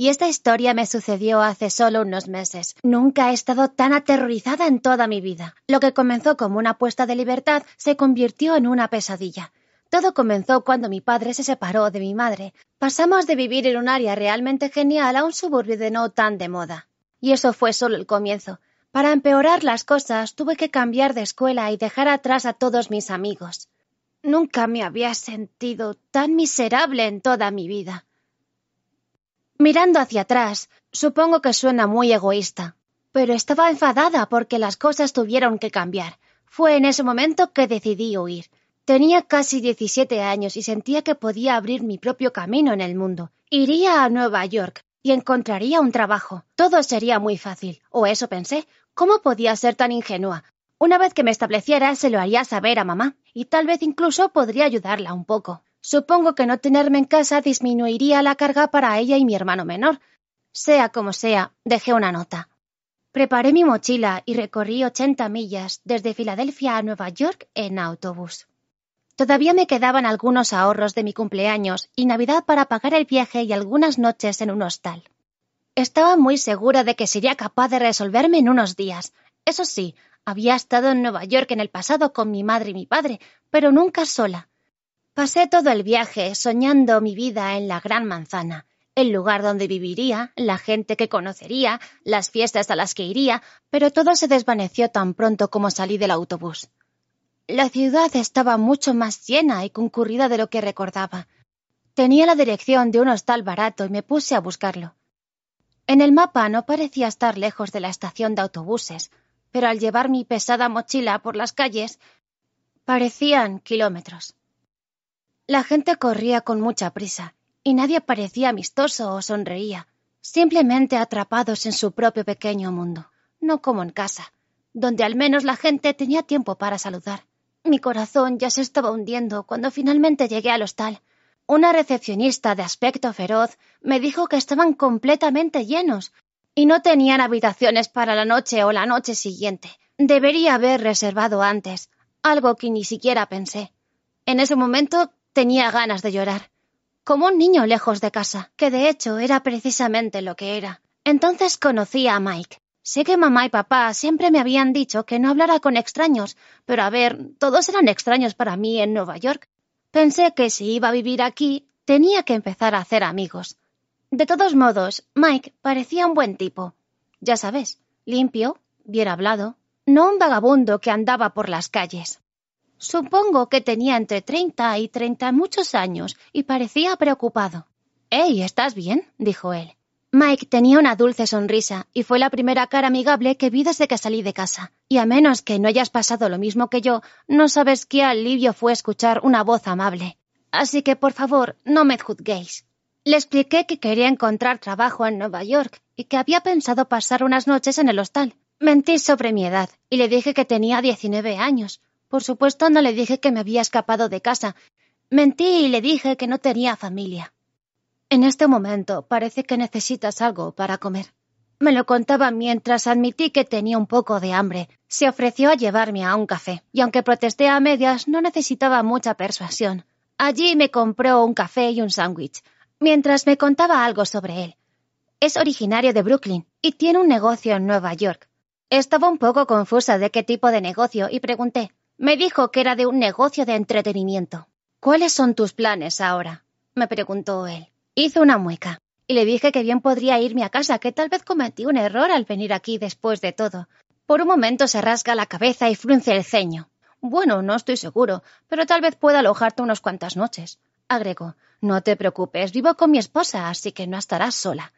Y esta historia me sucedió hace solo unos meses. Nunca he estado tan aterrorizada en toda mi vida. Lo que comenzó como una apuesta de libertad se convirtió en una pesadilla. Todo comenzó cuando mi padre se separó de mi madre. Pasamos de vivir en un área realmente genial a un suburbio de no tan de moda. Y eso fue solo el comienzo. Para empeorar las cosas, tuve que cambiar de escuela y dejar atrás a todos mis amigos. Nunca me había sentido tan miserable en toda mi vida. Mirando hacia atrás, supongo que suena muy egoísta, pero estaba enfadada porque las cosas tuvieron que cambiar. Fue en ese momento que decidí huir. Tenía casi 17 años y sentía que podía abrir mi propio camino en el mundo. Iría a Nueva York y encontraría un trabajo. Todo sería muy fácil, o eso pensé. ¿Cómo podía ser tan ingenua? Una vez que me estableciera, se lo haría saber a mamá, y tal vez incluso podría ayudarla un poco. Supongo que no tenerme en casa disminuiría la carga para ella y mi hermano menor. Sea como sea, dejé una nota. Preparé mi mochila y recorrí 80 millas desde Filadelfia a Nueva York en autobús. Todavía me quedaban algunos ahorros de mi cumpleaños y Navidad para pagar el viaje y algunas noches en un hostal. Estaba muy segura de que sería capaz de resolverme en unos días. Eso sí, había estado en Nueva York en el pasado con mi madre y mi padre, pero nunca sola. Pasé todo el viaje soñando mi vida en la Gran Manzana, el lugar donde viviría, la gente que conocería, las fiestas a las que iría, pero todo se desvaneció tan pronto como salí del autobús. La ciudad estaba mucho más llena y concurrida de lo que recordaba. Tenía la dirección de un hostal barato y me puse a buscarlo. En el mapa no parecía estar lejos de la estación de autobuses, pero al llevar mi pesada mochila por las calles parecían kilómetros. La gente corría con mucha prisa, y nadie parecía amistoso o sonreía, simplemente atrapados en su propio pequeño mundo, no como en casa, donde al menos la gente tenía tiempo para saludar. Mi corazón ya se estaba hundiendo cuando finalmente llegué al hostal. Una recepcionista de aspecto feroz me dijo que estaban completamente llenos y no tenían habitaciones para la noche o la noche siguiente. Debería haber reservado antes, algo que ni siquiera pensé. En ese momento Tenía ganas de llorar, como un niño lejos de casa, que de hecho era precisamente lo que era. Entonces conocí a Mike. Sé que mamá y papá siempre me habían dicho que no hablara con extraños, pero a ver, todos eran extraños para mí en Nueva York. Pensé que si iba a vivir aquí, tenía que empezar a hacer amigos. De todos modos, Mike parecía un buen tipo. Ya sabes, limpio, bien hablado, no un vagabundo que andaba por las calles. Supongo que tenía entre treinta y treinta muchos años y parecía preocupado. Hey, ¿estás bien? dijo él. Mike tenía una dulce sonrisa y fue la primera cara amigable que vi desde que salí de casa. Y a menos que no hayas pasado lo mismo que yo, no sabes qué alivio fue escuchar una voz amable. Así que, por favor, no me juzguéis. Le expliqué que quería encontrar trabajo en Nueva York y que había pensado pasar unas noches en el hostal. Mentí sobre mi edad y le dije que tenía diecinueve años, por supuesto, no le dije que me había escapado de casa. Mentí y le dije que no tenía familia. En este momento parece que necesitas algo para comer. Me lo contaba mientras admití que tenía un poco de hambre. Se ofreció a llevarme a un café, y aunque protesté a medias, no necesitaba mucha persuasión. Allí me compró un café y un sándwich, mientras me contaba algo sobre él. Es originario de Brooklyn y tiene un negocio en Nueva York. Estaba un poco confusa de qué tipo de negocio y pregunté. Me dijo que era de un negocio de entretenimiento. ¿Cuáles son tus planes ahora? me preguntó él. Hizo una mueca y le dije que bien podría irme a casa, que tal vez cometí un error al venir aquí después de todo. Por un momento se rasga la cabeza y frunce el ceño. Bueno, no estoy seguro, pero tal vez pueda alojarte unas cuantas noches. Agregó. No te preocupes, vivo con mi esposa, así que no estarás sola.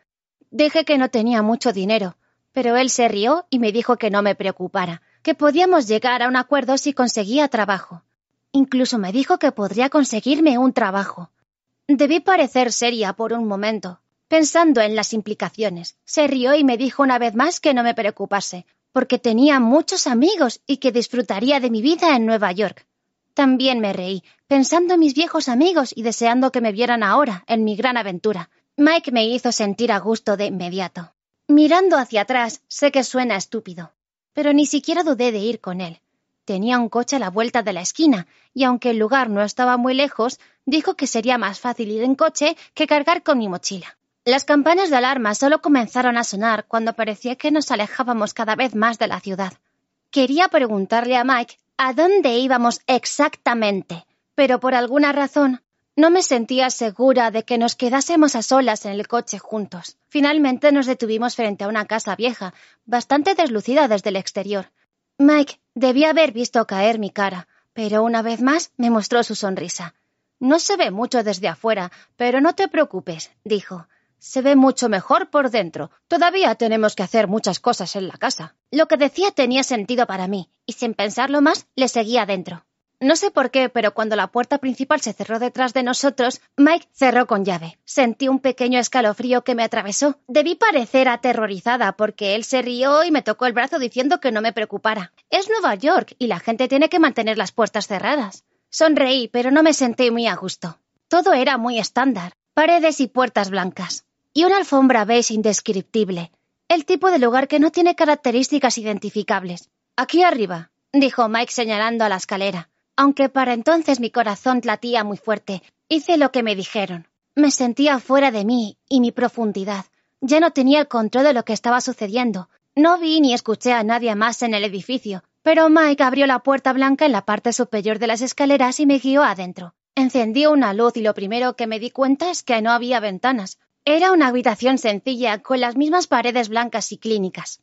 Dije que no tenía mucho dinero, pero él se rió y me dijo que no me preocupara, que podíamos llegar a un acuerdo si conseguía trabajo. Incluso me dijo que podría conseguirme un trabajo. Debí parecer seria por un momento, pensando en las implicaciones. Se rió y me dijo una vez más que no me preocupase, porque tenía muchos amigos y que disfrutaría de mi vida en Nueva York. También me reí, pensando en mis viejos amigos y deseando que me vieran ahora, en mi gran aventura. Mike me hizo sentir a gusto de inmediato. Mirando hacia atrás, sé que suena estúpido, pero ni siquiera dudé de ir con él. Tenía un coche a la vuelta de la esquina, y aunque el lugar no estaba muy lejos, dijo que sería más fácil ir en coche que cargar con mi mochila. Las campanas de alarma solo comenzaron a sonar cuando parecía que nos alejábamos cada vez más de la ciudad. Quería preguntarle a Mike a dónde íbamos exactamente, pero por alguna razón no me sentía segura de que nos quedásemos a solas en el coche juntos. Finalmente nos detuvimos frente a una casa vieja, bastante deslucida desde el exterior. Mike debía haber visto caer mi cara, pero una vez más me mostró su sonrisa. No se ve mucho desde afuera, pero no te preocupes, dijo. Se ve mucho mejor por dentro. Todavía tenemos que hacer muchas cosas en la casa. Lo que decía tenía sentido para mí, y sin pensarlo más, le seguía dentro. No sé por qué, pero cuando la puerta principal se cerró detrás de nosotros, Mike cerró con llave. Sentí un pequeño escalofrío que me atravesó. Debí parecer aterrorizada porque él se rió y me tocó el brazo diciendo que no me preocupara. Es Nueva York y la gente tiene que mantener las puertas cerradas. Sonreí, pero no me senté muy a gusto. Todo era muy estándar. Paredes y puertas blancas. Y una alfombra beige indescriptible. El tipo de lugar que no tiene características identificables. Aquí arriba, dijo Mike señalando a la escalera. Aunque para entonces mi corazón latía muy fuerte, hice lo que me dijeron. Me sentía fuera de mí y mi profundidad. Ya no tenía el control de lo que estaba sucediendo. No vi ni escuché a nadie más en el edificio, pero Mike abrió la puerta blanca en la parte superior de las escaleras y me guió adentro. Encendió una luz y lo primero que me di cuenta es que no había ventanas. Era una habitación sencilla, con las mismas paredes blancas y clínicas.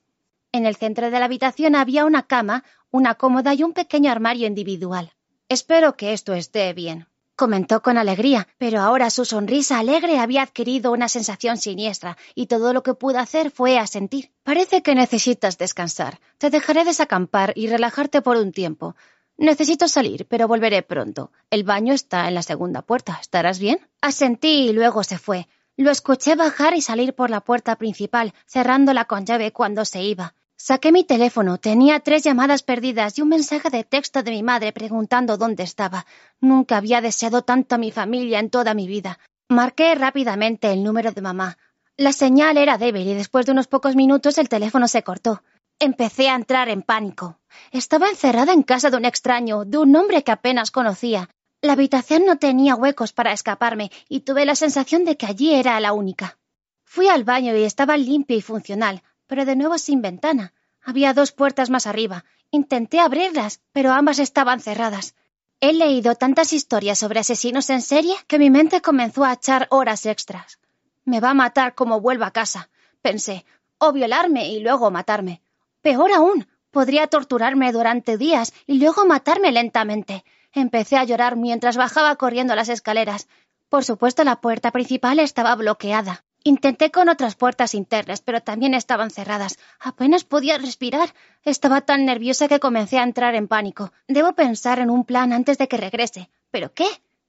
En el centro de la habitación había una cama, una cómoda y un pequeño armario individual. Espero que esto esté bien, comentó con alegría, pero ahora su sonrisa alegre había adquirido una sensación siniestra, y todo lo que pude hacer fue asentir. Parece que necesitas descansar. Te dejaré desacampar y relajarte por un tiempo. Necesito salir, pero volveré pronto. El baño está en la segunda puerta. ¿Estarás bien? Asentí y luego se fue. Lo escuché bajar y salir por la puerta principal, cerrándola con llave cuando se iba. Saqué mi teléfono. Tenía tres llamadas perdidas y un mensaje de texto de mi madre preguntando dónde estaba. Nunca había deseado tanto a mi familia en toda mi vida. Marqué rápidamente el número de mamá. La señal era débil y después de unos pocos minutos el teléfono se cortó. Empecé a entrar en pánico. Estaba encerrada en casa de un extraño, de un hombre que apenas conocía. La habitación no tenía huecos para escaparme y tuve la sensación de que allí era la única. Fui al baño y estaba limpio y funcional, pero de nuevo sin ventana. Había dos puertas más arriba. Intenté abrirlas, pero ambas estaban cerradas. He leído tantas historias sobre asesinos en serie que mi mente comenzó a echar horas extras. Me va a matar como vuelva a casa, pensé, o violarme y luego matarme. Peor aún, podría torturarme durante días y luego matarme lentamente. Empecé a llorar mientras bajaba corriendo las escaleras. Por supuesto, la puerta principal estaba bloqueada. Intenté con otras puertas internas, pero también estaban cerradas. Apenas podía respirar. Estaba tan nerviosa que comencé a entrar en pánico. Debo pensar en un plan antes de que regrese. ¿Pero qué?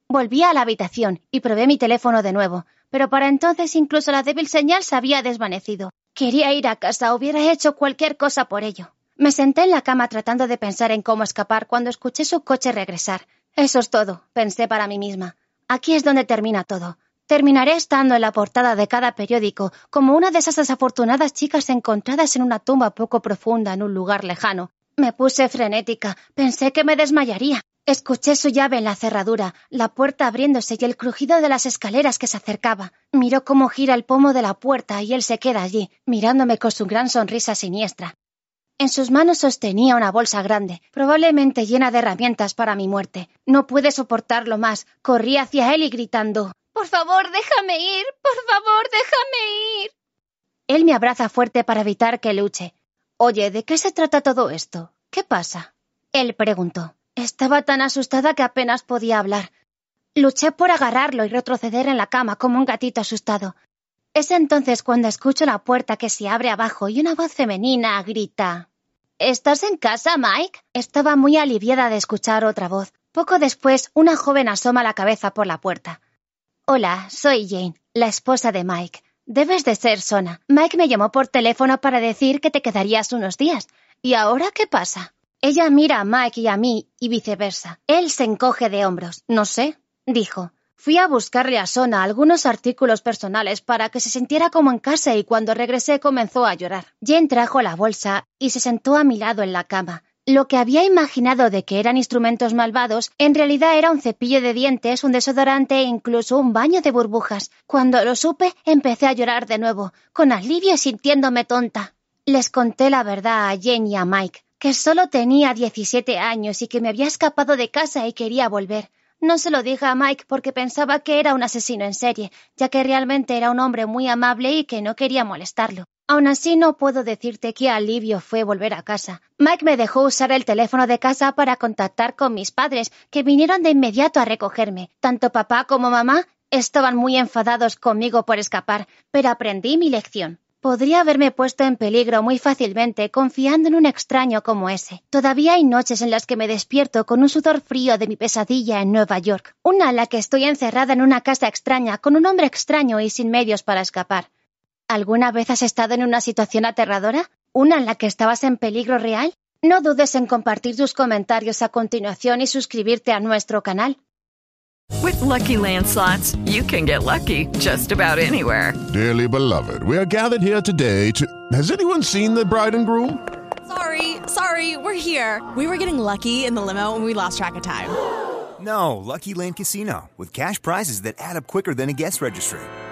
Volví a la habitación y probé mi teléfono de nuevo, pero para entonces incluso la débil señal se había desvanecido. Quería ir a casa, hubiera hecho cualquier cosa por ello. Me senté en la cama tratando de pensar en cómo escapar cuando escuché su coche regresar. Eso es todo, pensé para mí misma. Aquí es donde termina todo. Terminaré estando en la portada de cada periódico como una de esas desafortunadas chicas encontradas en una tumba poco profunda en un lugar lejano. Me puse frenética, pensé que me desmayaría. Escuché su llave en la cerradura, la puerta abriéndose y el crujido de las escaleras que se acercaba. Miró cómo gira el pomo de la puerta y él se queda allí, mirándome con su gran sonrisa siniestra. En sus manos sostenía una bolsa grande, probablemente llena de herramientas para mi muerte. No pude soportarlo más. Corrí hacia él y gritando Por favor, déjame ir. Por favor, déjame ir. Él me abraza fuerte para evitar que luche. Oye, ¿de qué se trata todo esto? ¿Qué pasa? Él preguntó. Estaba tan asustada que apenas podía hablar. Luché por agarrarlo y retroceder en la cama como un gatito asustado. Es entonces cuando escucho la puerta que se abre abajo y una voz femenina grita ¿Estás en casa, Mike? Estaba muy aliviada de escuchar otra voz. Poco después, una joven asoma la cabeza por la puerta. Hola, soy Jane, la esposa de Mike. Debes de ser Sona. Mike me llamó por teléfono para decir que te quedarías unos días. ¿Y ahora qué pasa? Ella mira a Mike y a mí y viceversa. Él se encoge de hombros. No sé, dijo. Fui a buscarle a Sona algunos artículos personales para que se sintiera como en casa y cuando regresé comenzó a llorar. Jen trajo la bolsa y se sentó a mi lado en la cama. Lo que había imaginado de que eran instrumentos malvados, en realidad era un cepillo de dientes, un desodorante e incluso un baño de burbujas. Cuando lo supe, empecé a llorar de nuevo, con alivio y sintiéndome tonta. Les conté la verdad a Jen y a Mike, que solo tenía 17 años y que me había escapado de casa y quería volver. No se lo dije a Mike porque pensaba que era un asesino en serie, ya que realmente era un hombre muy amable y que no quería molestarlo. Aún así no puedo decirte qué alivio fue volver a casa. Mike me dejó usar el teléfono de casa para contactar con mis padres, que vinieron de inmediato a recogerme. Tanto papá como mamá estaban muy enfadados conmigo por escapar, pero aprendí mi lección. Podría haberme puesto en peligro muy fácilmente confiando en un extraño como ese. Todavía hay noches en las que me despierto con un sudor frío de mi pesadilla en Nueva York. Una en la que estoy encerrada en una casa extraña con un hombre extraño y sin medios para escapar. ¿Alguna vez has estado en una situación aterradora? ¿Una en la que estabas en peligro real? No dudes en compartir tus comentarios a continuación y suscribirte a nuestro canal. With lucky landslots, you can get lucky just about anywhere. Dearly beloved, we are gathered here today to. Has anyone seen the bride and groom? Sorry, sorry, we're here. We were getting lucky in the limo and we lost track of time. No, Lucky Land Casino, with cash prizes that add up quicker than a guest registry.